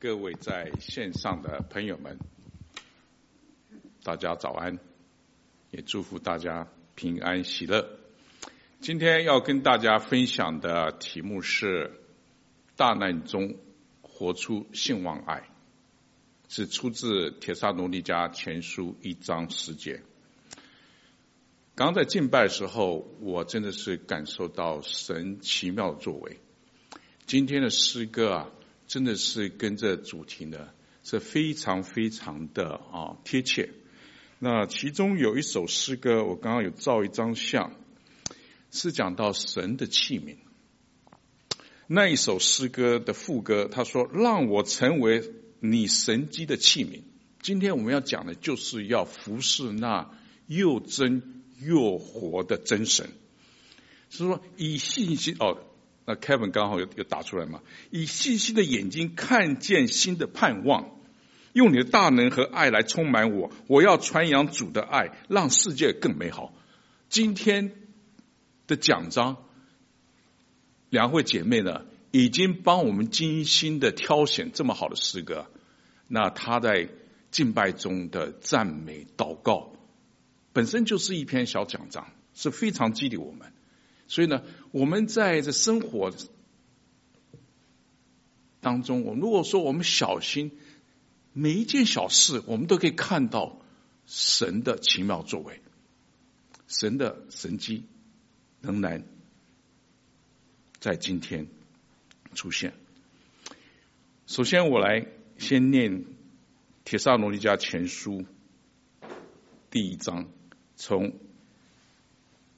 各位在线上的朋友们，大家早安，也祝福大家平安喜乐。今天要跟大家分享的题目是“大难中活出信望爱”，是出自《帖撒罗尼迦前书》一章十节。刚在敬拜时候，我真的是感受到神奇妙作为。今天的诗歌啊。真的是跟这主题呢是非常非常的啊贴切。那其中有一首诗歌，我刚刚有照一张相，是讲到神的器皿。那一首诗歌的副歌，他说：“让我成为你神机的器皿。”今天我们要讲的就是要服侍那又真又活的真神。是说以信心哦。那 Kevin 刚好有有打出来嘛？以信心的眼睛看见新的盼望，用你的大能和爱来充满我。我要传扬主的爱，让世界更美好。今天的奖章，两位姐妹呢已经帮我们精心的挑选这么好的诗歌。那她在敬拜中的赞美祷告，本身就是一篇小讲章，是非常激励我们。所以呢，我们在这生活当中，我如果说我们小心每一件小事，我们都可以看到神的奇妙作为，神的神迹仍然在今天出现。首先，我来先念《帖撒罗尼迦前书》第一章，从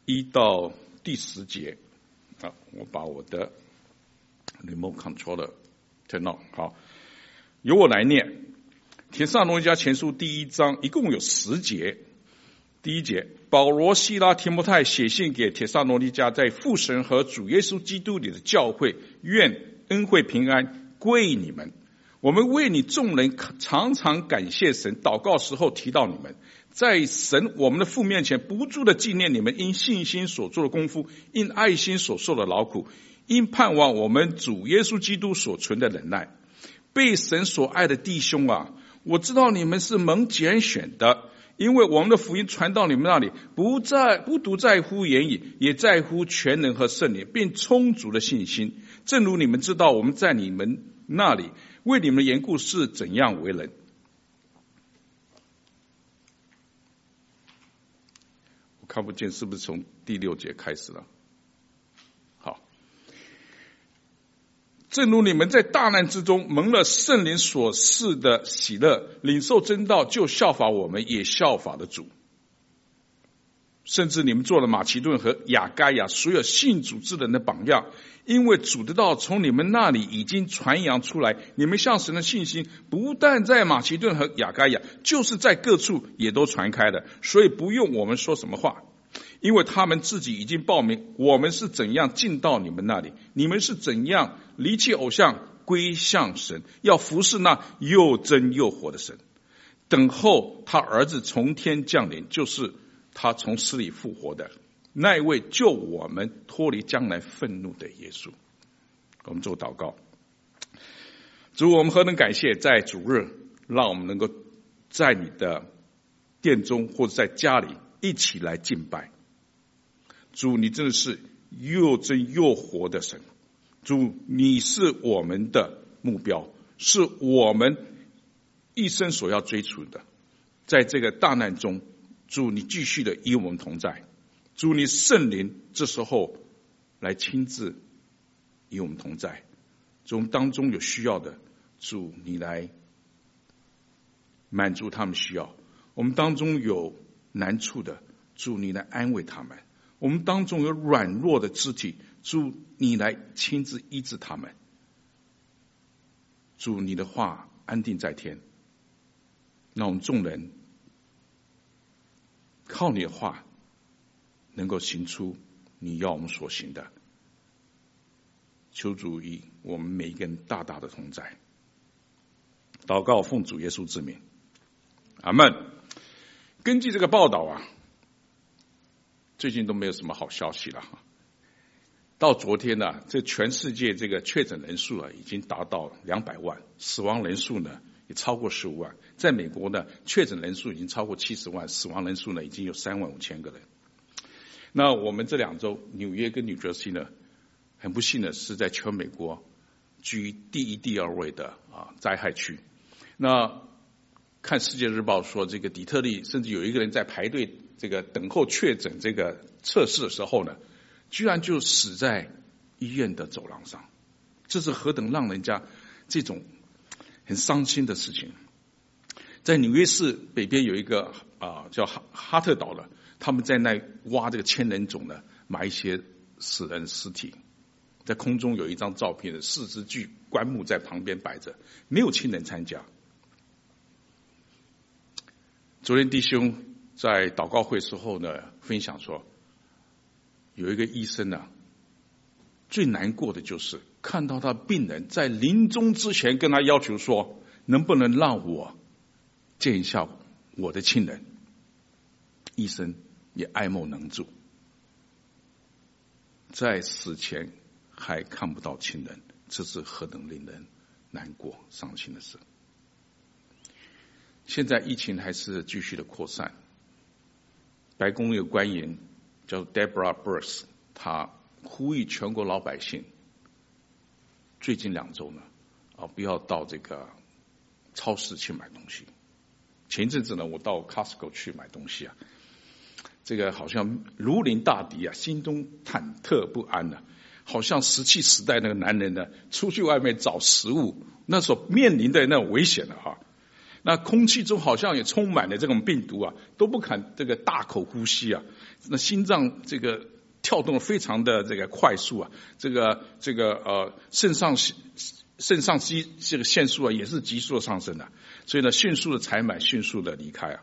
一到。第十节，啊，我把我的 remote controller turn on，好，由我来念《帖撒罗尼迦前书》第一章，一共有十节。第一节，保罗、西拉、提摩太写信给帖撒罗尼加在父神和主耶稣基督里的教会，愿恩惠平安归你们。我们为你众人常常感谢神，祷告时候提到你们。在神我们的父面前，不住的纪念你们因信心所做的功夫，因爱心所受的劳苦，因盼望我们主耶稣基督所存的忍耐。被神所爱的弟兄啊，我知道你们是蒙拣选的，因为我们的福音传到你们那里，不在不独在乎言语，也在乎全能和圣灵，并充足的信心。正如你们知道，我们在你们那里为你们的缘故是怎样为人。看不见，是不是从第六节开始了？好，正如你们在大难之中蒙了圣灵所赐的喜乐，领受真道，就效法我们，也效法的主。甚至你们做了马其顿和亚该亚所有信主之人的榜样，因为主的道从你们那里已经传扬出来，你们向神的信心不但在马其顿和亚该亚，就是在各处也都传开了，所以不用我们说什么话，因为他们自己已经报名我们是怎样进到你们那里，你们是怎样离弃偶像归向神，要服侍那又真又活的神，等候他儿子从天降临，就是。他从死里复活的那一位，救我们脱离将来愤怒的耶稣。我们做祷告，主，我们何等感谢，在主日让我们能够在你的殿中或者在家里一起来敬拜。主，你真的是又真又活的神。主，你是我们的目标，是我们一生所要追求的，在这个大难中。主，你继续的与我们同在。主，你圣灵这时候来亲自与我们同在。主，当中有需要的，主你来满足他们需要。我们当中有难处的，主你来安慰他们。我们当中有软弱的肢体，主你来亲自医治他们。主，你的话安定在天。那我们众人。靠你的话，能够行出你要我们所行的。求主与我们每一个人大大的同在。祷告奉主耶稣之名，阿门。根据这个报道啊，最近都没有什么好消息了哈。到昨天呢，这全世界这个确诊人数啊，已经达到两百万，死亡人数呢超过十五万。在美国呢，确诊人数已经超过七十万，死亡人数呢已经有三万五千个人。那我们这两周，纽约跟纽泽西呢，很不幸的是在全美国居第一、第二位的啊灾害区。那看《世界日报》说，这个底特律甚至有一个人在排队这个等候确诊这个测试的时候呢，居然就死在医院的走廊上，这是何等让人家这种很伤心的事情。在纽约市北边有一个啊叫哈哈特岛了，他们在那挖这个千人冢呢，埋一些死人尸体，在空中有一张照片四只巨棺木在旁边摆着，没有亲人参加。昨天弟兄在祷告会时候呢，分享说，有一个医生呢，最难过的就是看到他病人在临终之前跟他要求说，能不能让我见一下我的亲人？医生也爱莫能助，在死前还看不到亲人，这是何等令人难过、伤心的事。现在疫情还是继续的扩散。白宫有官员叫 Deborah Birx，他呼吁全国老百姓，最近两周呢，啊，不要到这个超市去买东西。前一阵子呢，我到 Costco 去买东西啊，这个好像如临大敌啊，心中忐忑不安呢、啊，好像石器时代那个男人呢，出去外面找食物，那时候面临的那种危险了哈。那空气中好像也充满了这种病毒啊，都不肯这个大口呼吸啊。那心脏这个跳动非常的这个快速啊，这个这个呃肾上腺肾上腺这个腺素啊也是急速的上升的，所以呢迅速的采买，迅速的离开啊。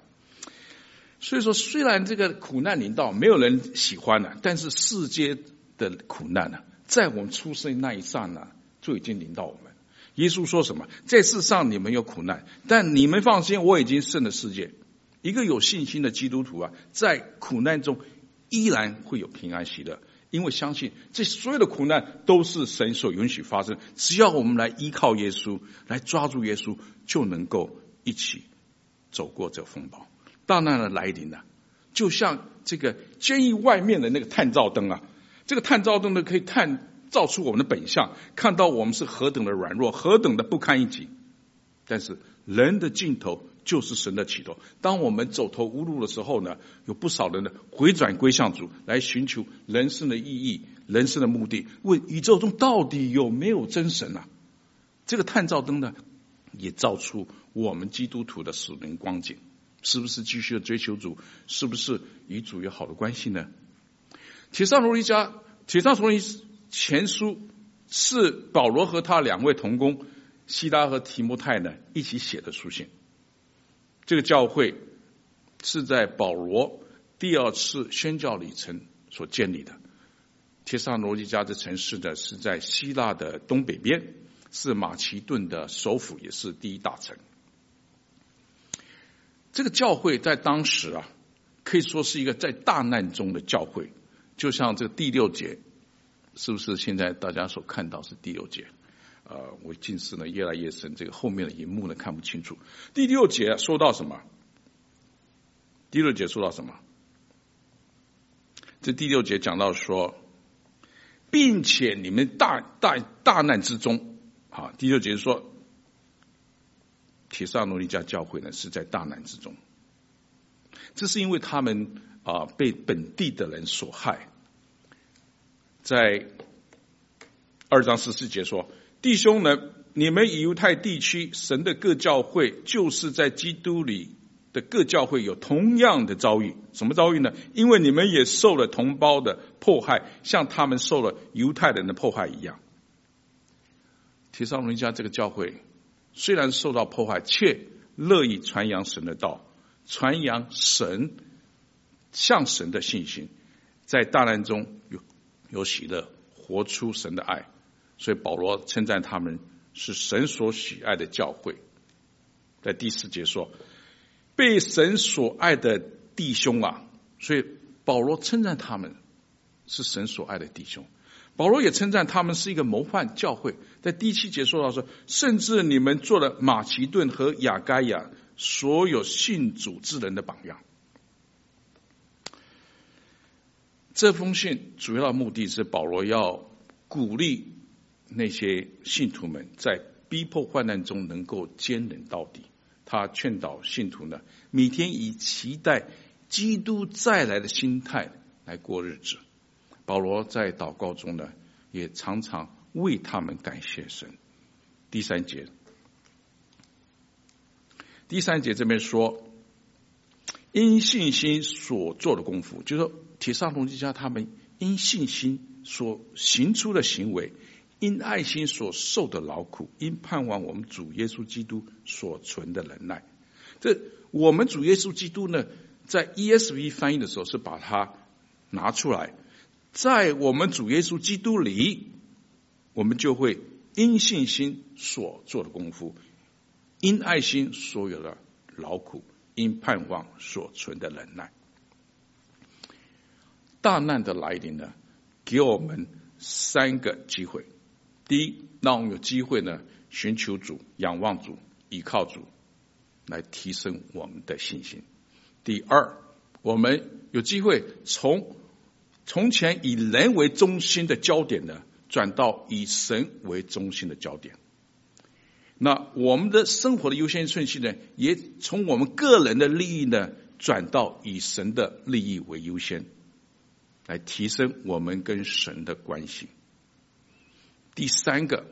所以说虽然这个苦难临到，没有人喜欢的，但是世界的苦难呢，在我们出生那一刹那就已经临到我们。耶稣说什么？在世上你们有苦难，但你们放心，我已经胜了世界。一个有信心的基督徒啊，在苦难中依然会有平安喜乐，因为相信这所有的苦难都是神所允许发生。只要我们来依靠耶稣，来抓住耶稣，就能够一起走过这风暴。大难的来临呢，就像这个监狱外面的那个探照灯啊，这个探照灯呢可以探。照出我们的本相，看到我们是何等的软弱，何等的不堪一击。但是人的尽头就是神的启动。当我们走投无路的时候呢，有不少人呢回转归向主，来寻求人生的意义、人生的目的。问宇宙中到底有没有真神啊？这个探照灯呢，也照出我们基督徒的属灵光景，是不是继续追求主？是不是与主有好的关系呢？铁上罗尼迦，帖撒罗尼。前书是保罗和他两位同工西拉和提摩太呢一起写的书信。这个教会是在保罗第二次宣教旅程所建立的。帖撒罗尼迦这城市呢是在希腊的东北边，是马其顿的首府，也是第一大城。这个教会在当时啊，可以说是一个在大难中的教会，就像这第六节。是不是现在大家所看到是第六节？呃，我近视呢越来越深，这个后面的荧幕呢看不清楚。第六节说到什么？第六节说到什么？这第六节讲到说，并且你们大大大难之中，啊，第六节说，帖撒罗尼加教会呢是在大难之中，这是因为他们啊被本地的人所害。在二章十四节说：“弟兄们，你们犹太地区神的各教会，就是在基督里的各教会有同样的遭遇。什么遭遇呢？因为你们也受了同胞的迫害，像他们受了犹太人的迫害一样。帖撒罗尼迦这个教会虽然受到迫害，却乐意传扬神的道，传扬神向神的信心，在大难中有。”有喜乐，活出神的爱，所以保罗称赞他们是神所喜爱的教会。在第四节说，被神所爱的弟兄啊，所以保罗称赞他们是神所爱的弟兄。保罗也称赞他们是一个模范教会，在第七节说到说，甚至你们做了马其顿和亚该亚所有信主之人的榜样。这封信主要的目的是保罗要鼓励那些信徒们在逼迫患难中能够坚忍到底。他劝导信徒呢，每天以期待基督再来的心态来过日子。保罗在祷告中呢，也常常为他们感谢神。第三节，第三节这边说，因信心所做的功夫，就是说，帖撒罗尼迦他们因信心所行出的行为，因爱心所受的劳苦，因盼望我们主耶稣基督所存的忍耐。这我们主耶稣基督呢，在 ESV 翻译的时候是把它拿出来。在我们主耶稣基督里，我们就会因信心所做的功夫，因爱心所有的劳苦，因盼望所存的忍耐。大难的来临呢，给我们三个机会：第一，让我们有机会呢，寻求主、仰望主、依靠主，来提升我们的信心；第二，我们有机会从从前以人为中心的焦点呢，转到以神为中心的焦点。那我们的生活的优先顺序呢，也从我们个人的利益呢，转到以神的利益为优先，来提升我们跟神的关系。第三个，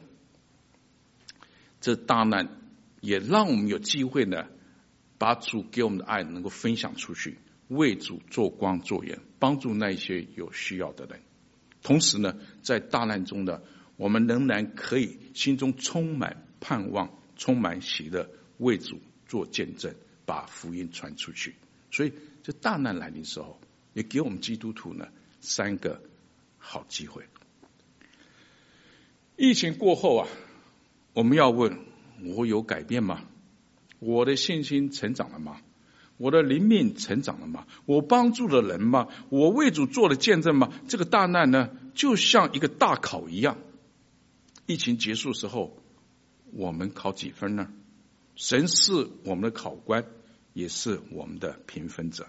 这大难也让我们有机会呢，把主给我们的爱能够分享出去。为主做光做盐，帮助那些有需要的人。同时呢，在大难中呢，我们仍然可以心中充满盼望，充满喜乐，为主做见证，把福音传出去。所以，这大难来临的时候，也给我们基督徒呢三个好机会。疫情过后啊，我们要问：我有改变吗？我的信心成长了吗？我的灵命成长了吗？我帮助了人吗？我为主做了见证吗？这个大难呢，就像一个大考一样。疫情结束时候，我们考几分呢？神是我们的考官，也是我们的评分者。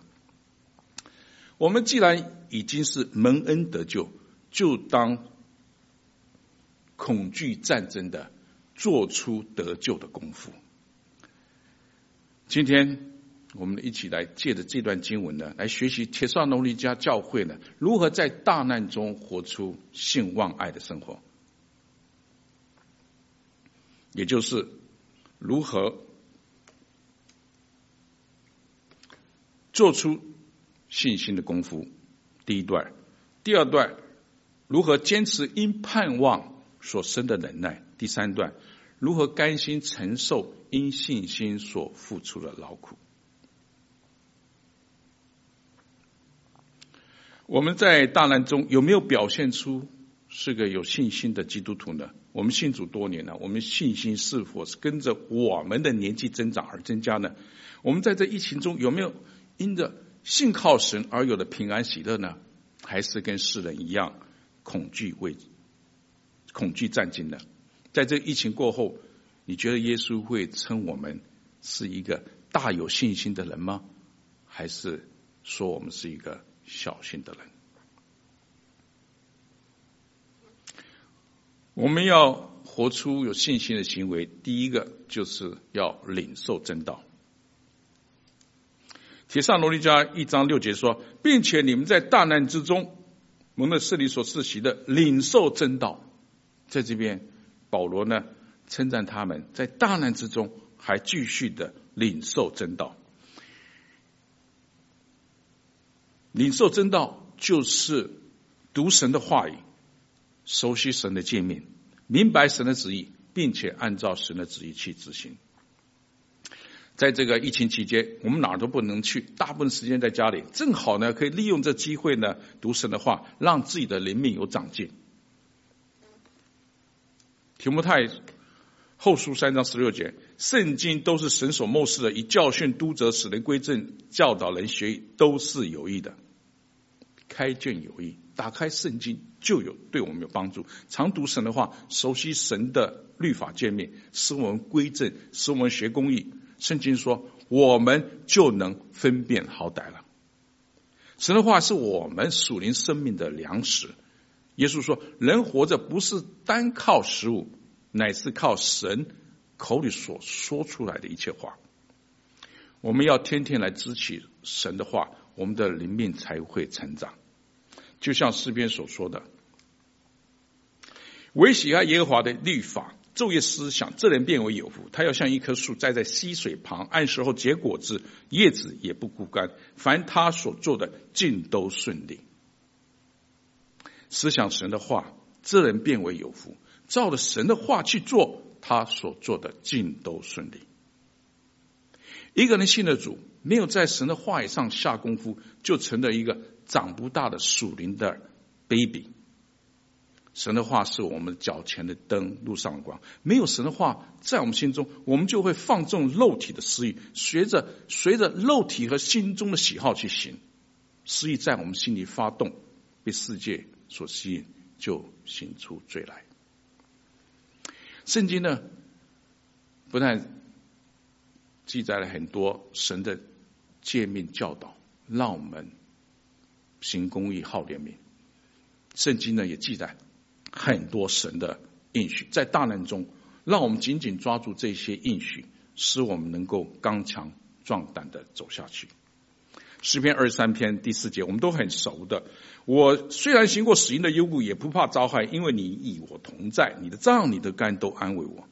我们既然已经是蒙恩得救，就当恐惧战争的做出得救的功夫。今天。我们一起来借着这段经文呢，来学习帖撒罗尼家教会呢，如何在大难中活出信望爱的生活，也就是如何做出信心的功夫。第一段，第二段，如何坚持因盼望所生的忍耐。第三段，如何甘心承受因信心所付出的劳苦。我们在大难中有没有表现出是个有信心的基督徒呢？我们信主多年了，我们信心是否是跟着我们的年纪增长而增加呢？我们在这疫情中有没有因着信靠神而有的平安喜乐呢？还是跟世人一样恐惧畏惧恐惧战兢呢？在这疫情过后，你觉得耶稣会称我们是一个大有信心的人吗？还是说我们是一个？小心的人，我们要活出有信心的行为。第一个就是要领受真道。帖撒罗尼加一章六节说，并且你们在大难之中蒙了圣灵所赐喜的领受真道。在这边，保罗呢称赞他们在大难之中还继续的领受真道。领受真道就是读神的话语，熟悉神的诫命，明白神的旨意，并且按照神的旨意去执行。在这个疫情期间，我们哪儿都不能去，大部分时间在家里，正好呢可以利用这机会呢读神的话，让自己的灵命有长进。提摩太后书三章十六节，圣经都是神所默示的，以教训、督责、使人归正、教导人学，都是有益的。开卷有益，打开圣经就有对我们有帮助。常读神的话，熟悉神的律法诫命，使我们归正，使我们学公义。圣经说，我们就能分辨好歹了。神的话是我们属灵生命的粮食。耶稣说，人活着不是单靠食物，乃是靠神口里所说出来的一切话。我们要天天来支取神的话，我们的灵命才会成长。就像诗篇所说的：“惟喜爱耶和华的律法，昼夜思想，这人便为有福。他要像一棵树栽在溪水旁，按时候结果子，叶子也不枯干。凡他所做的，尽都顺利。”思想神的话，这人变为有福。照着神的话去做，他所做的尽都顺利。一个人信了主，没有在神的话语上下功夫，就成了一个长不大的属灵的 baby。神的话是我们脚前的灯，路上的光。没有神的话在我们心中，我们就会放纵肉体的私欲，随着随着肉体和心中的喜好去行。私欲在我们心里发动，被世界所吸引，就行出罪来。圣经呢，不但记载了很多神的诫命教导，让我们行公义、好怜悯。圣经呢也记载很多神的应许，在大难中，让我们紧紧抓住这些应许，使我们能够刚强壮胆的走下去。诗篇二十三篇第四节，我们都很熟的。我虽然行过死荫的幽谷，也不怕遭害，因为你与我同在，你的杖、你的竿都安慰我。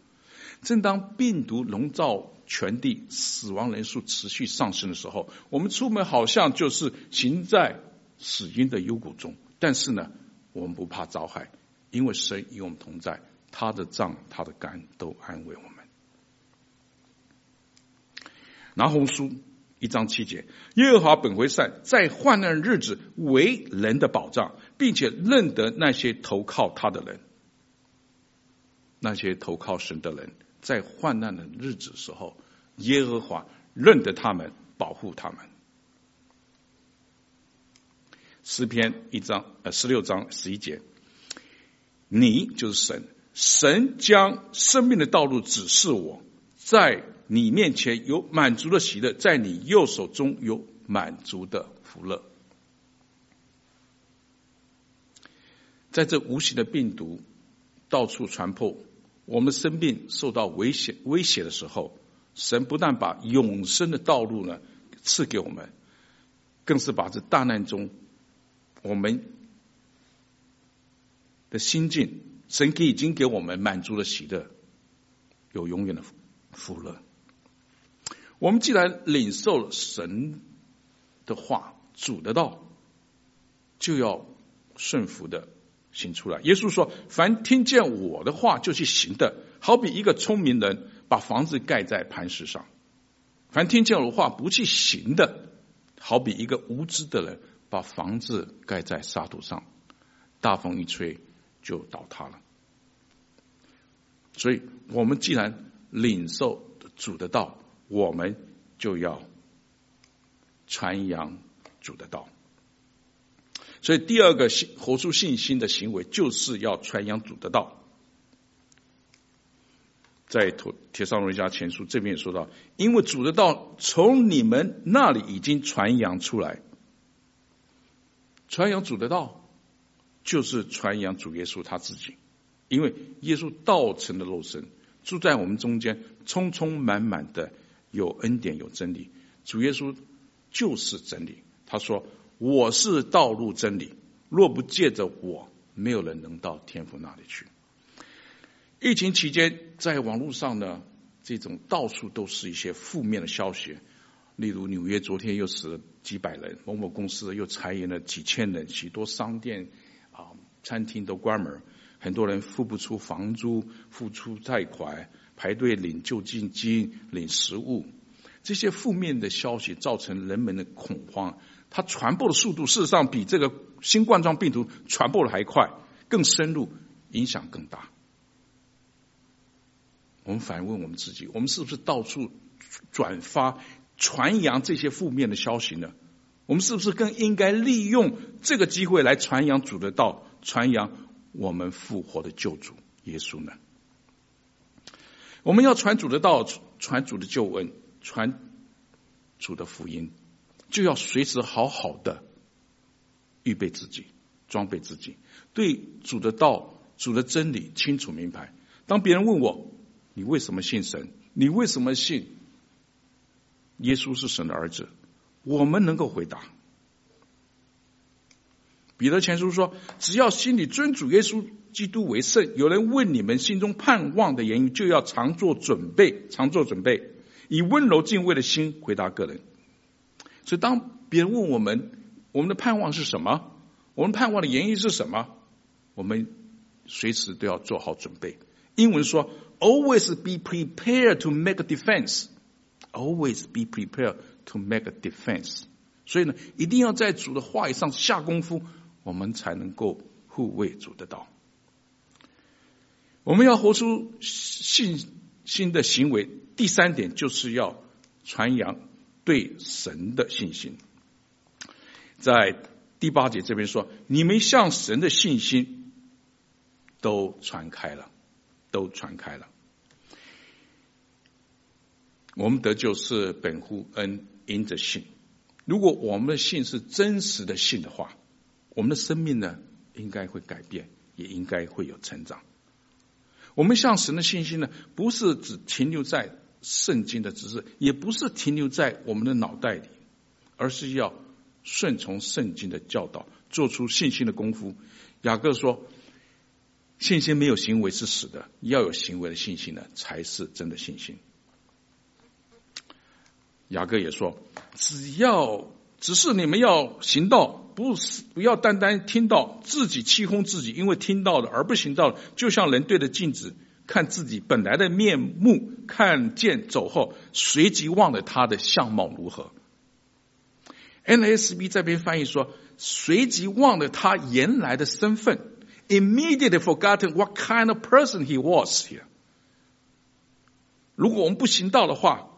正当病毒笼罩全地，死亡人数持续上升的时候，我们出门好像就是行在死荫的幽谷中。但是呢，我们不怕遭害，因为神与我们同在，他的杖、他的竿都安慰我们。拿红书一章七节：耶和华本为善，在患难日子为人的保障，并且认得那些投靠他的人，那些投靠神的人。在患难的日子时候，耶和华认得他们，保护他们。诗篇一章呃十六章十一节，你就是神，神将生命的道路指示我，在你面前有满足的喜乐，在你右手中有满足的福乐。在这无形的病毒到处传播。我们生病受到危险威胁的时候，神不但把永生的道路呢赐给我们，更是把这大难中我们的心境，神给已经给我们满足了喜乐，有永远的福乐。我们既然领受了神的话，主的道，就要顺服的。行出来。耶稣说：“凡听见我的话就去行的，好比一个聪明人把房子盖在磐石上；凡听见我的话不去行的，好比一个无知的人把房子盖在沙土上，大风一吹就倒塌了。所以，我们既然领受主的道，我们就要传扬主的道。”所以，第二个信活出信心的行为，就是要传扬主的道。在《帖撒罗尼迦前书》这边也说到，因为主的道从你们那里已经传扬出来，传扬主的道就是传扬主耶稣他自己，因为耶稣道成了肉身，住在我们中间，充充满满的有恩典有真理。主耶稣就是真理，他说。我是道路真理，若不借着我，没有人能到天父那里去。疫情期间，在网络上呢，这种到处都是一些负面的消息，例如纽约昨天又死了几百人，某某公司又裁员了几千人，许多商店啊、餐厅都关门，很多人付不出房租，付出贷款，排队领救济金、领食物，这些负面的消息造成人们的恐慌。它传播的速度，事实上比这个新冠状病毒传播的还快，更深入，影响更大。我们反问我们自己：我们是不是到处转发、传扬这些负面的消息呢？我们是不是更应该利用这个机会来传扬主的道，传扬我们复活的救主耶稣呢？我们要传主的道，传主的救恩，传主的福音，就要随时好好的预备自己，装备自己，对主的道、主的真理清楚明白。当别人问我，你为什么信神？你为什么信耶稣是神的儿子？我们能够回答。彼得前书说：“只要心里尊主耶稣基督为圣，有人问你们心中盼望的言语，就要常做准备，常做准备，以温柔敬畏的心回答个人。”所以，当别人问我们我们的盼望是什么，我们盼望的言语是什么，我们随时都要做好准备。英文说：“Always be prepared to make a defense. Always be prepared to make a defense.” 所以呢，一定要在主的话语上下功夫，我们才能够护卫主的道。我们要活出信心的行为。第三点就是要传扬对神的信心。在第八节这边说：“你们向神的信心都传开了。”都传开了。我们得救是本乎恩，因着信。如果我们的信是真实的信的话，我们的生命呢，应该会改变，也应该会有成长。我们向神的信心呢，不是只停留在圣经的知识，也不是停留在我们的脑袋里，而是要顺从圣经的教导，做出信心的功夫。雅各说。信心没有行为是死的，要有行为的信心呢，才是真的信心。雅各也说，只要只是你们要行道，不是不要单单听到自己欺哄自己，因为听到的而不行道，就像人对着镜子看自己本来的面目，看见走后，随即忘了他的相貌如何。NSB 这边翻译说，随即忘了他原来的身份。Immediately forgotten what kind of person he was here。如果我们不行道的话，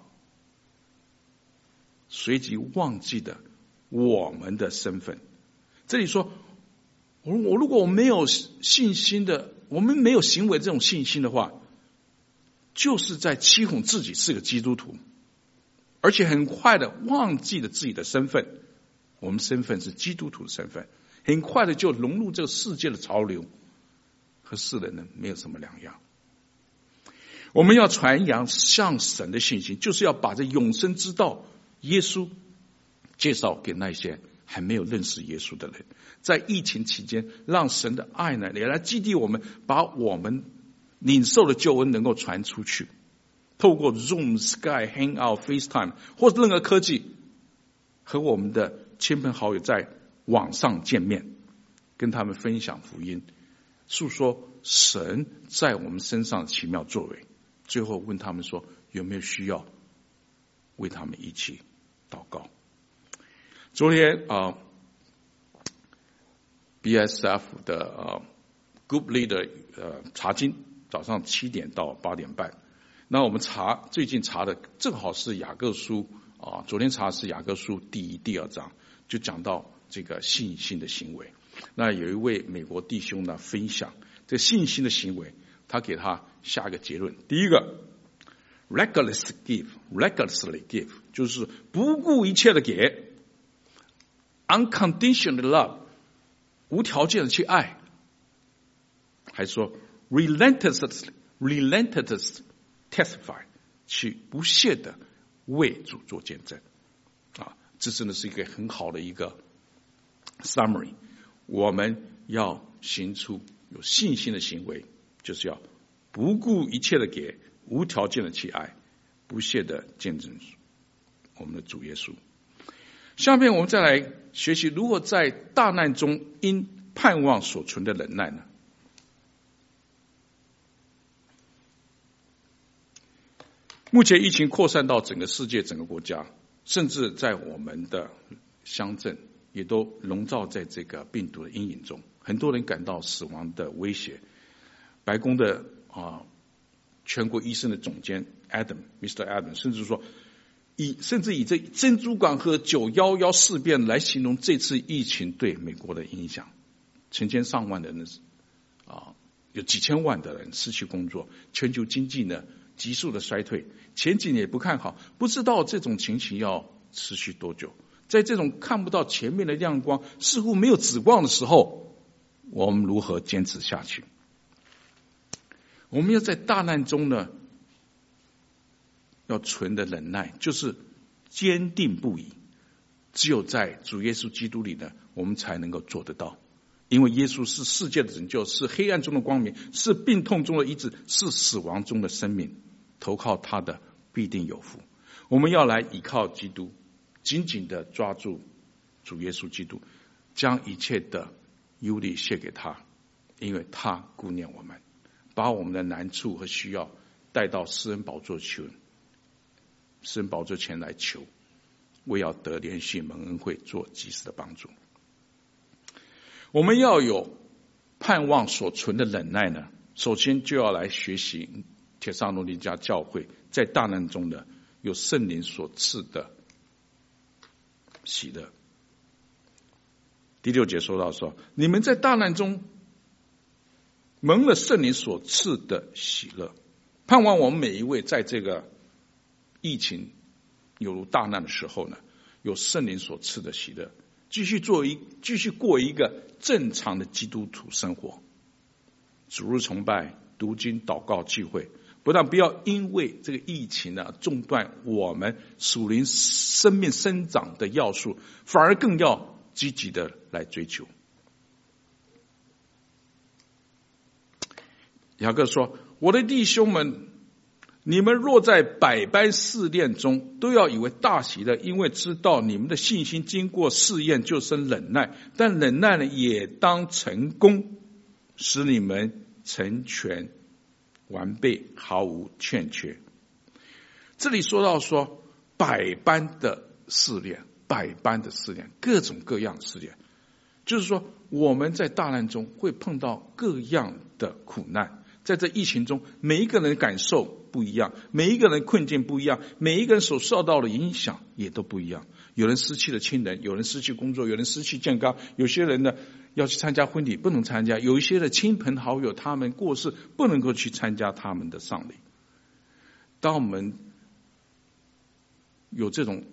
随即忘记的我们的身份。这里说，我我如果我没有信心的，我们没有行为这种信心的话，就是在欺哄自己是个基督徒，而且很快的忘记了自己的身份。我们身份是基督徒的身份。很快的就融入这个世界的潮流，和世人呢没有什么两样。我们要传扬向神的信心，就是要把这永生之道耶稣介绍给那些还没有认识耶稣的人。在疫情期间，让神的爱呢也来激励我们，把我们领受的救恩能够传出去。透过 Zoom、Sky、Hangout、FaceTime 或者任何科技，和我们的亲朋好友在。网上见面，跟他们分享福音，诉说神在我们身上的奇妙作为。最后问他们说：有没有需要为他们一起祷告？昨天啊，BSF 的呃 Group Leader 呃查经，早上七点到八点半。那我们查最近查的正好是雅各书啊，昨天查是雅各书第一、第二章，就讲到。这个信心的行为，那有一位美国弟兄呢分享这信心的行为，他给他下一个结论：第一个，reckless give，recklessly give，就是不顾一切的给，unconditional love，无条件的去爱，还说 relentlessly，relentless testify，去不懈的为主做见证，啊，这真的是一个很好的一个。Summary，我们要行出有信心的行为，就是要不顾一切的给，无条件的去爱，不懈的见证我们的主耶稣。下面我们再来学习如何在大难中因盼望所存的忍耐呢？目前疫情扩散到整个世界、整个国家，甚至在我们的乡镇。也都笼罩在这个病毒的阴影中，很多人感到死亡的威胁。白宫的啊，全国医生的总监 Adam，Mr. Adam，甚至说，以甚至以这珍珠港和九幺幺事变来形容这次疫情对美国的影响，成千上万的人啊，有几千万的人失去工作，全球经济呢急速的衰退，前景也不看好，不知道这种情形要持续多久。在这种看不到前面的亮光，似乎没有指望的时候，我们如何坚持下去？我们要在大难中呢？要存的忍耐，就是坚定不移。只有在主耶稣基督里呢，我们才能够做得到。因为耶稣是世界的拯救，是黑暗中的光明，是病痛中的医治，是死亡中的生命。投靠他的必定有福。我们要来倚靠基督，紧紧的抓住主耶稣基督，将一切的忧虑献给他，因为他顾念我们，把我们的难处和需要带到施恩宝座求。施恩宝座前来求，为要得怜恤蒙恩惠，做及时的帮助。我们要有盼望所存的忍耐呢，首先就要来学习铁上罗尼家教会，在大难中的有圣灵所赐的喜乐。第六节说到说，你们在大难中蒙了圣灵所赐的喜乐，盼望我们每一位在这个。疫情有如大难的时候呢，有圣灵所赐的喜乐，继续做一继续过一个正常的基督徒生活，主日崇拜、读经、祷告、聚会，不但不要因为这个疫情呢中断我们属灵生命生长的要素，反而更要积极的来追求。雅各说：“我的弟兄们。”你们若在百般试炼中，都要以为大喜的，因为知道你们的信心经过试验，就生忍耐。但忍耐呢，也当成功，使你们成全完备，毫无欠缺。这里说到说百般的试炼，百般的试炼，各种各样的试炼，就是说我们在大难中会碰到各样的苦难。在这疫情中，每一个人感受不一样，每一个人困境不一样，每一个人所受到的影响也都不一样。有人失去了亲人，有人失去工作，有人失去健康，有些人呢要去参加婚礼不能参加，有一些的亲朋好友他们过世不能够去参加他们的丧礼。当我们有这种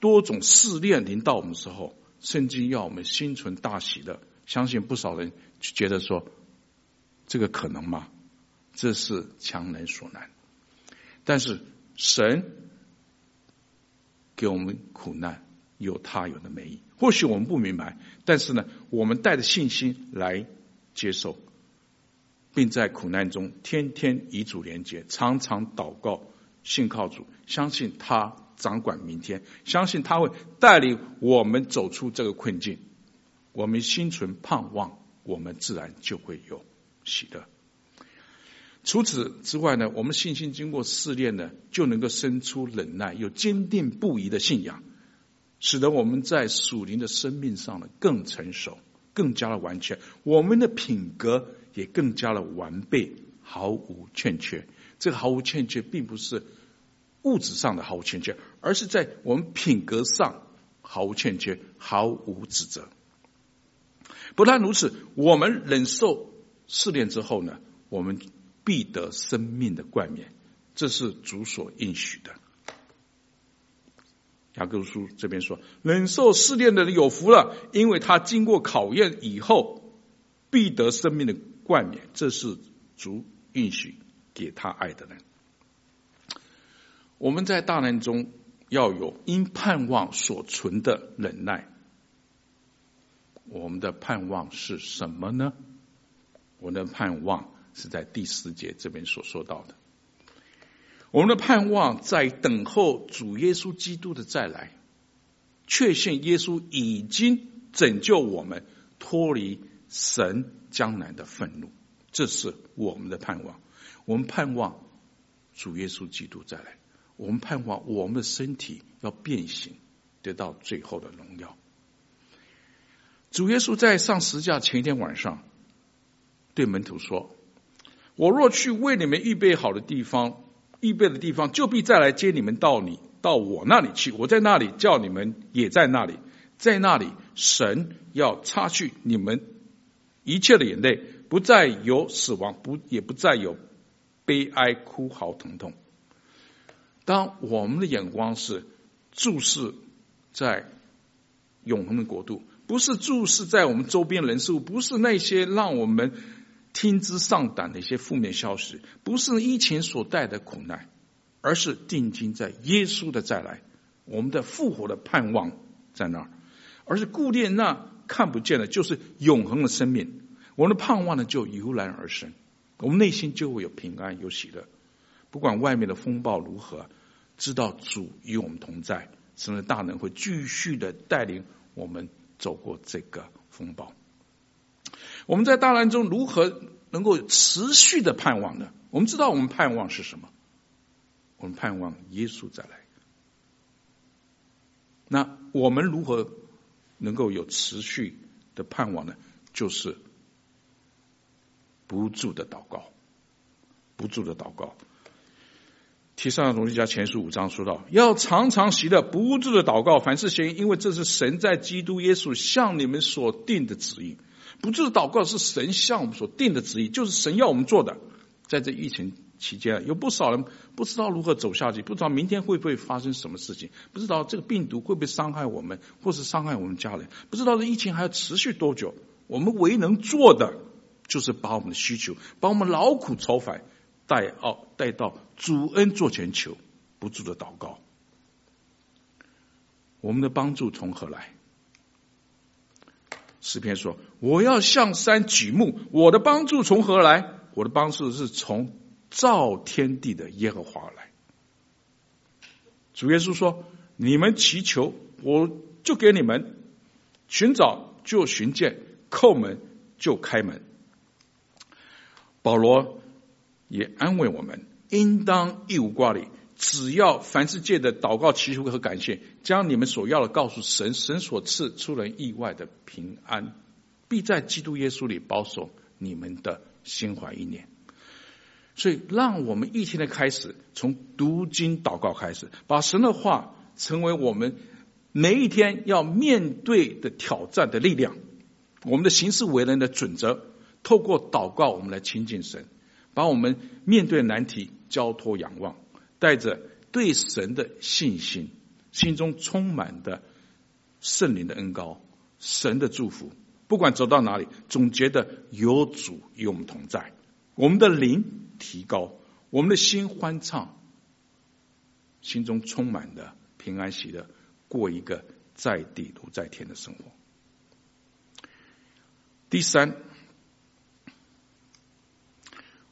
多种试炼临到我们的时候，圣经要我们心存大喜的，相信不少人就觉得说，这个可能吗？这是强人所难，但是神给我们苦难，有他有的美意。或许我们不明白，但是呢，我们带着信心来接受，并在苦难中天天与主连接，常常祷告，信靠主，相信他掌管明天，相信他会带领我们走出这个困境。我们心存盼望，我们自然就会有喜乐。除此之外呢，我们信心经过试炼呢，就能够生出忍耐，有坚定不移的信仰，使得我们在属灵的生命上呢更成熟，更加的完全，我们的品格也更加的完备，毫无欠缺。这个毫无欠缺，并不是物质上的毫无欠缺，而是在我们品格上毫无欠缺，毫无指责。不但如此，我们忍受试炼之后呢，我们。必得生命的冠冕，这是主所应许的。雅各书这边说，忍受试炼的人有福了，因为他经过考验以后，必得生命的冠冕，这是主应许给他爱的人。我们在大难中要有因盼望所存的忍耐。我们的盼望是什么呢？我的盼望。是在第十节这边所说到的，我们的盼望在等候主耶稣基督的再来，确信耶稣已经拯救我们脱离神将来的愤怒，这是我们的盼望。我们盼望主耶稣基督再来，我们盼望我们的身体要变形，得到最后的荣耀。主耶稣在上十字架前一天晚上对门徒说。我若去为你们预备好的地方，预备的地方，就必再来接你们到你到我那里去，我在那里，叫你们也在那里，在那里，神要擦去你们一切的眼泪，不再有死亡，不也不再有悲哀、哭嚎、疼痛。当我们的眼光是注视在永恒的国度，不是注视在我们周边人事物，不是那些让我们听之丧胆的一些负面消息，不是疫情所带的苦难，而是定睛在耶稣的再来，我们的复活的盼望在那儿，而是顾念那看不见的，就是永恒的生命。我们的盼望呢，就油然而生，我们内心就会有平安，有喜乐。不管外面的风暴如何，知道主与我们同在，神的大能会继续的带领我们走过这个风暴。我们在大难中如何能够持续的盼望呢？我们知道我们盼望是什么？我们盼望耶稣再来。那我们如何能够有持续的盼望呢？就是不住的祷告，不住的祷告。提撒罗尼迦前书五章说到，要常常习的，不住的祷告，凡事行，因为这是神在基督耶稣向你们所定的旨意。不住的祷告是神向我们所定的旨意，就是神要我们做的。在这疫情期间，有不少人不知道如何走下去，不知道明天会不会发生什么事情，不知道这个病毒会不会伤害我们，或是伤害我们家人，不知道这疫情还要持续多久。我们唯一能做的，就是把我们的需求，把我们劳苦愁烦带到带到主恩座前求，不住的祷告。我们的帮助从何来？诗篇说：“我要向山举目，我的帮助从何来？我的帮助是从造天地的耶和华来。”主耶稣说：“你们祈求，我就给你们；寻找就寻见，叩门就开门。”保罗也安慰我们：“应当一无挂虑。”只要凡事借的祷告、祈求和感谢，将你们所要的告诉神，神所赐出人意外的平安，必在基督耶稣里保守你们的心怀意念。所以，让我们一天的开始，从读经祷告开始，把神的话成为我们每一天要面对的挑战的力量，我们的行事为人的准则。透过祷告，我们来亲近神，把我们面对的难题交托仰望。带着对神的信心，心中充满的圣灵的恩膏，神的祝福，不管走到哪里，总觉得有主与我们同在，我们的灵提高，我们的心欢畅，心中充满的平安喜乐，过一个在地如在天的生活。第三，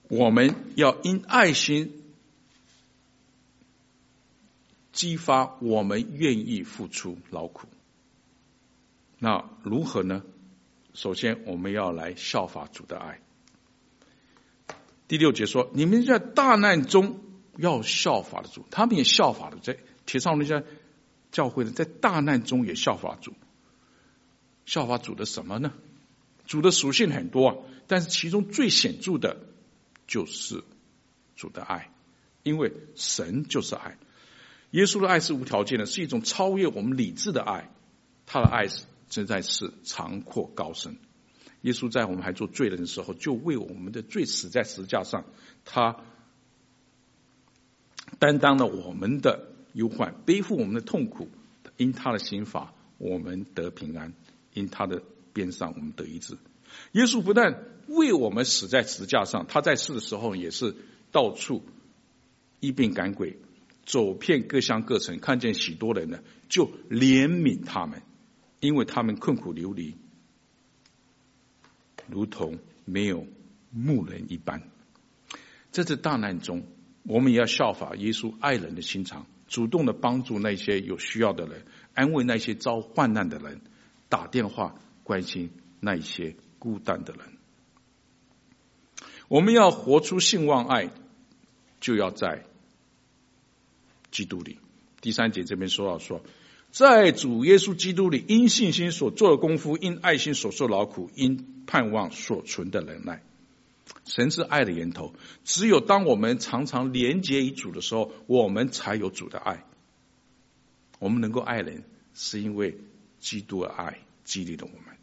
我们要因爱心。激发我们愿意付出劳苦，那如何呢？首先，我们要来效法主的爱。第六节说：“你们在大难中要效法的主，他们也效法的，在帖撒罗尼迦教会的，在大难中也效法主。效法主的什么呢？主的属性很多啊，但是其中最显著的，就是主的爱，因为神就是爱。”耶稣的爱是无条件的，是一种超越我们理智的爱。他的爱是正在是长阔高深。耶稣在我们还做罪人的时候，就为我们的罪死在十字架上，他担当了我们的忧患，背负我们的痛苦。因他的刑罚，我们得平安；因他的鞭伤，我们得医治。耶稣不但为我们死在十字架上，他在世的时候也是到处医病赶鬼。走遍各乡各城，看见许多人呢，就怜悯他们，因为他们困苦流离，如同没有牧人一般。在这大难中，我们也要效法耶稣爱人的心肠，主动的帮助那些有需要的人，安慰那些遭患难的人，打电话关心那些孤单的人。我们要活出信望爱，就要在。基督里，第三节这边说到说，在主耶稣基督里，因信心所做的功夫，因爱心所受劳苦，因盼望所存的忍耐。神是爱的源头，只有当我们常常连接于主的时候，我们才有主的爱。我们能够爱人，是因为基督的爱激励了我们。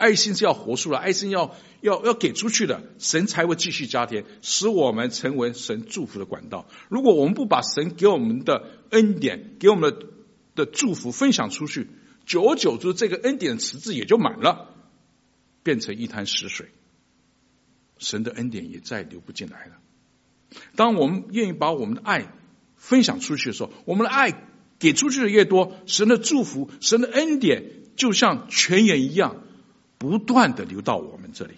爱心是要活出来，爱心要要要给出去的，神才会继续加添，使我们成为神祝福的管道。如果我们不把神给我们的恩典、给我们的的祝福分享出去，久而久之，这个恩典的池子也就满了，变成一潭死水，神的恩典也再流不进来了。当我们愿意把我们的爱分享出去的时候，我们的爱给出去的越多，神的祝福、神的恩典就像泉源一样。不断的流到我们这里。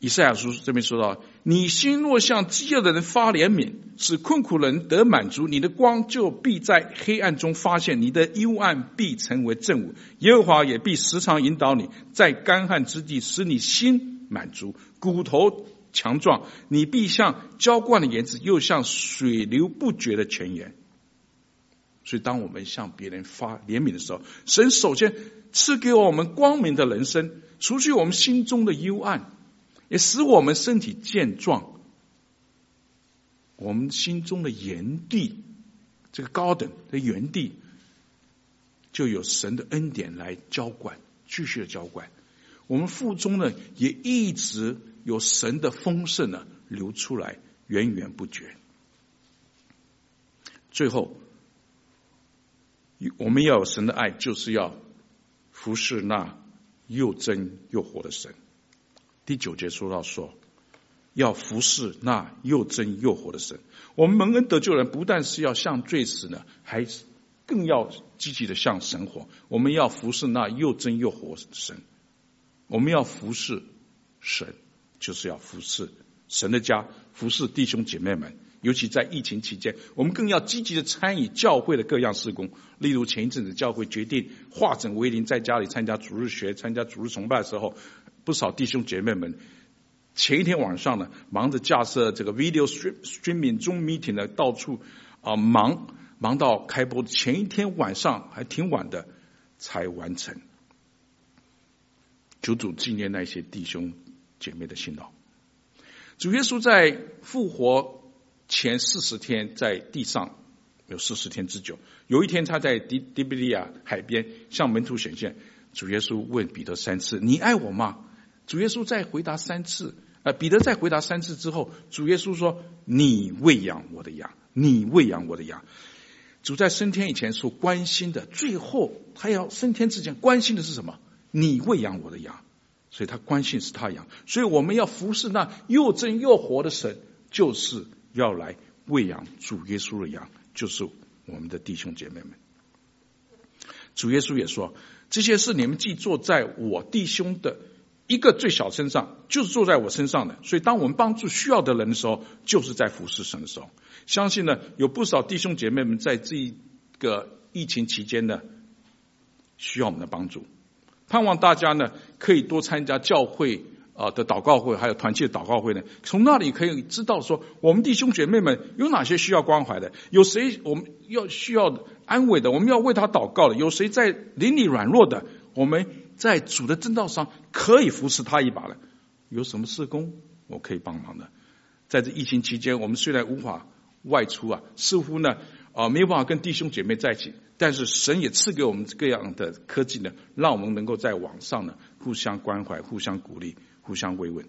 以赛亚书这边说到：“你心若向饥饿的人发怜悯，使困苦人得满足，你的光就必在黑暗中发现，你的幽暗必成为正午。耶和华也必时常引导你，在干旱之地使你心满足，骨头强壮。你必像浇灌的园子，又像水流不绝的泉源。”所以，当我们向别人发怜悯的时候，神首先赐给我们光明的人生，除去我们心中的幽暗，也使我们身体健壮。我们心中的园地，这个高等的园地，就有神的恩典来浇灌，继续的浇灌。我们腹中呢，也一直有神的丰盛呢流出来，源源不绝。最后。我们要有神的爱，就是要服侍那又真又活的神。第九节说到说，要服侍那又真又活的神。我们蒙恩得救人，不但是要向罪死呢，还更要积极的向神活。我们要服侍那又真又活神。我们要服侍神，就是要服侍神的家，服侍弟兄姐妹们。尤其在疫情期间，我们更要积极的参与教会的各样事工。例如前一阵子，教会决定化整为零，在家里参加主日学、参加主日崇拜的时候，不少弟兄姐妹们前一天晚上呢，忙着架设这个 video streaming Zoom meeting 呢，到处啊忙，忙到开播前一天晚上还挺晚的才完成。求主纪念那些弟兄姐妹的辛劳。主耶稣在复活。前四十天在地上有四十天之久。有一天他在迪迪比利亚海边向门徒显现，主耶稣问彼得三次：“你爱我吗？”主耶稣再回答三次，呃，彼得再回答三次之后，主耶稣说：“你喂养我的羊，你喂养我的羊。”主在升天以前所关心的，最后他要升天之前关心的是什么？你喂养我的羊，所以他关心是他羊。所以我们要服侍那又真又活的神，就是。要来喂养主耶稣的羊，就是我们的弟兄姐妹们。主耶稣也说：“这些事你们既做在我弟兄的一个最小身上，就是做在我身上的。所以，当我们帮助需要的人的时候，就是在服侍神的时候。相信呢，有不少弟兄姐妹们在这个疫情期间呢，需要我们的帮助。盼望大家呢，可以多参加教会。”啊的祷告会，还有团契的祷告会呢，从那里可以知道说，我们弟兄姐妹们有哪些需要关怀的，有谁我们要需要安慰的，我们要为他祷告的，有谁在邻里软弱的，我们在主的正道上可以扶持他一把的，有什么事工我可以帮忙的。在这疫情期间，我们虽然无法外出啊，似乎呢啊没有办法跟弟兄姐妹在一起，但是神也赐给我们这样的科技呢，让我们能够在网上呢互相关怀、互相鼓励。互相慰问，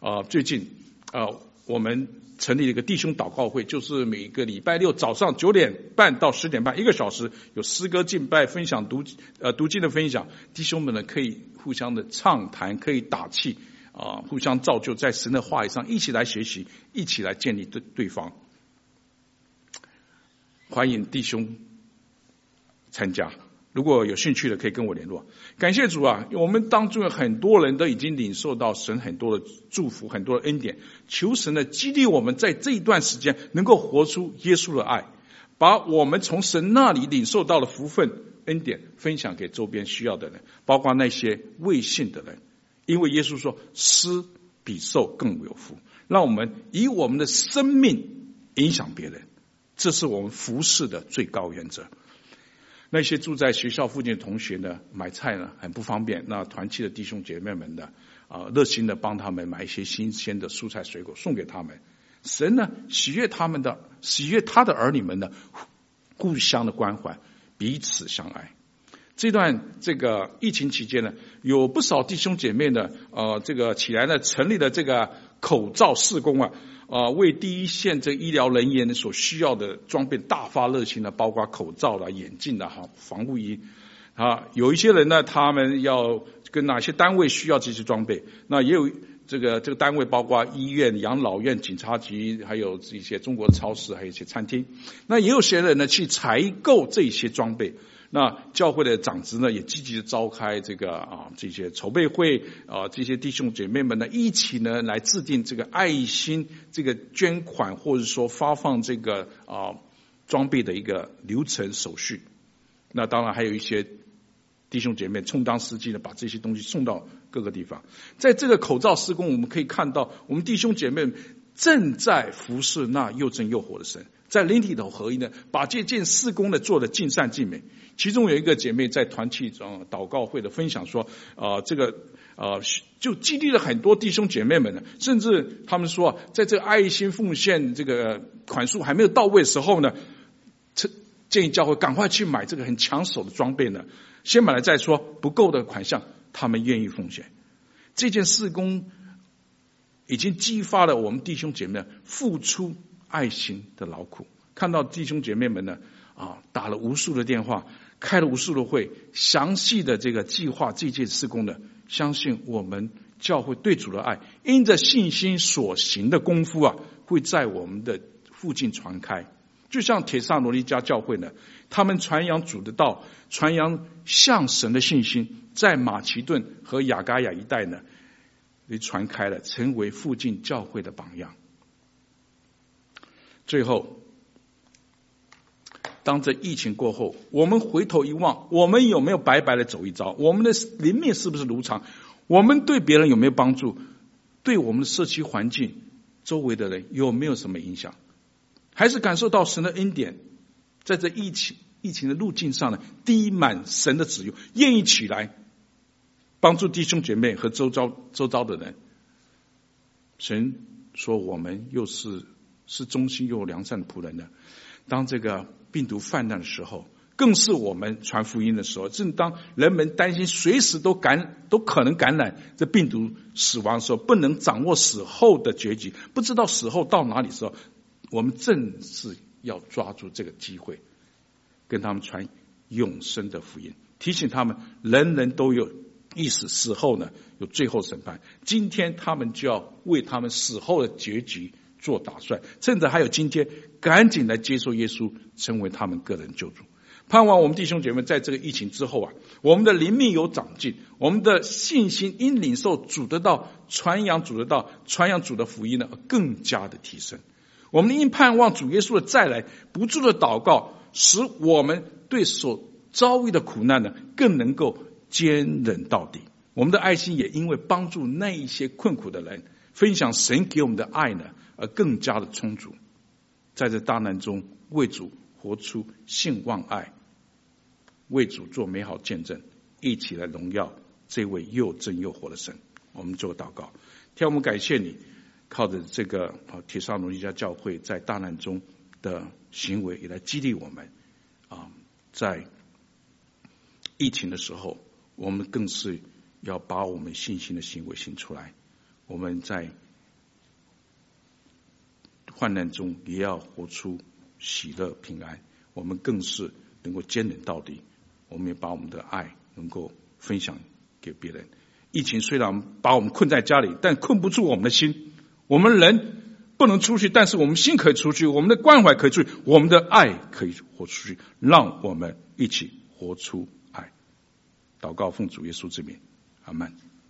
啊，最近啊，我们成立了一个弟兄祷告会，就是每个礼拜六早上九点半到十点半，一个小时有诗歌敬拜、分享读呃读经的分享，弟兄们呢可以互相的畅谈，可以打气啊，互相造就，在神的话语上一起来学习，一起来建立对对方。欢迎弟兄参加。如果有兴趣的，可以跟我联络。感谢主啊！我们当中有很多人都已经领受到神很多的祝福，很多的恩典。求神呢，激励我们在这一段时间能够活出耶稣的爱，把我们从神那里领受到的福分、恩典分享给周边需要的人，包括那些未信的人。因为耶稣说：“施比受更有福。”让我们以我们的生命影响别人，这是我们服侍的最高原则。那些住在学校附近的同学呢，买菜呢很不方便。那团契的弟兄姐妹们呢，啊，热心的帮他们买一些新鲜的蔬菜水果送给他们。神呢喜悦他们的，喜悦他的儿女们的互相的关怀，彼此相爱。这段这个疫情期间呢，有不少弟兄姐妹呢，呃，这个起来呢，成立了这个口罩施工啊，啊、为第一线这医疗人员所需要的装备大发热心的，包括口罩啦、眼镜啦、哈、防护衣啊，有一些人呢，他们要跟哪些单位需要这些装备，那也有这个这个单位包括医院、养老院、警察局，还有一些中国超市，还有一些餐厅，那也有些人呢去采购这些装备。那教会的长执呢，也积极的召开这个啊这些筹备会啊，这些弟兄姐妹们呢，一起呢来制定这个爱心这个捐款，或者说发放这个啊装备的一个流程手续。那当然还有一些弟兄姐妹充当司机的，把这些东西送到各个地方。在这个口罩施工，我们可以看到，我们弟兄姐妹正在服侍那又真又活的神，在灵里头合一呢，把这件事工呢做得尽善尽美。其中有一个姐妹在团契中祷告会的分享说，啊，这个啊，就激励了很多弟兄姐妹们呢。甚至他们说，在这个爱心奉献这个款数还没有到位的时候呢，建议教会赶快去买这个很抢手的装备呢。先买了再说，不够的款项他们愿意奉献。这件事工已经激发了我们弟兄姐妹付出爱心的劳苦。看到弟兄姐妹们呢，啊，打了无数的电话。开了无数的会，详细的这个计划这件事工呢，相信我们教会对主的爱，因着信心所行的功夫啊，会在我们的附近传开。就像铁萨罗尼迦教会呢，他们传扬主的道，传扬向神的信心，在马其顿和雅加亚一带呢，也传开了，成为附近教会的榜样。最后。当这疫情过后，我们回头一望，我们有没有白白的走一遭？我们的灵命是不是如常？我们对别人有没有帮助？对我们的社区环境、周围的人有没有什么影响？还是感受到神的恩典，在这疫情疫情的路径上呢，滴满神的旨意，愿意起来帮助弟兄姐妹和周遭周遭的人。神说：“我们又是是忠心又良善的仆人呢。”当这个。病毒泛滥的时候，更是我们传福音的时候。正当人们担心随时都感都可能感染这病毒死亡的时候，不能掌握死后的结局，不知道死后到哪里时候，我们正是要抓住这个机会，跟他们传永生的福音，提醒他们，人人都有意识，死后呢有最后审判。今天他们就要为他们死后的结局做打算，甚至还有今天，赶紧来接受耶稣，成为他们个人救主。盼望我们弟兄姐妹在这个疫情之后啊，我们的灵命有长进，我们的信心因领受主的道、传扬主的道、传扬主的福音呢，更加的提升。我们因盼望主耶稣的再来，不住的祷告，使我们对所遭遇的苦难呢，更能够坚忍到底。我们的爱心也因为帮助那一些困苦的人，分享神给我们的爱呢，而更加的充足，在这大难中为主活出信望爱，为主做美好见证，一起来荣耀这位又真又活的神。我们做祷告，天，我们感谢你，靠着这个啊，帖撒罗尼迦教会在大难中的行为，也来激励我们啊，在疫情的时候，我们更是要把我们信心的行为行出来。我们在。患难中也要活出喜乐平安，我们更是能够坚忍到底。我们也把我们的爱能够分享给别人。疫情虽然把我们困在家里，但困不住我们的心。我们人不能出去，但是我们心可以出去，我们的关怀可以出去，我们的爱可以活出去。让我们一起活出爱。祷告奉主耶稣之名，阿门。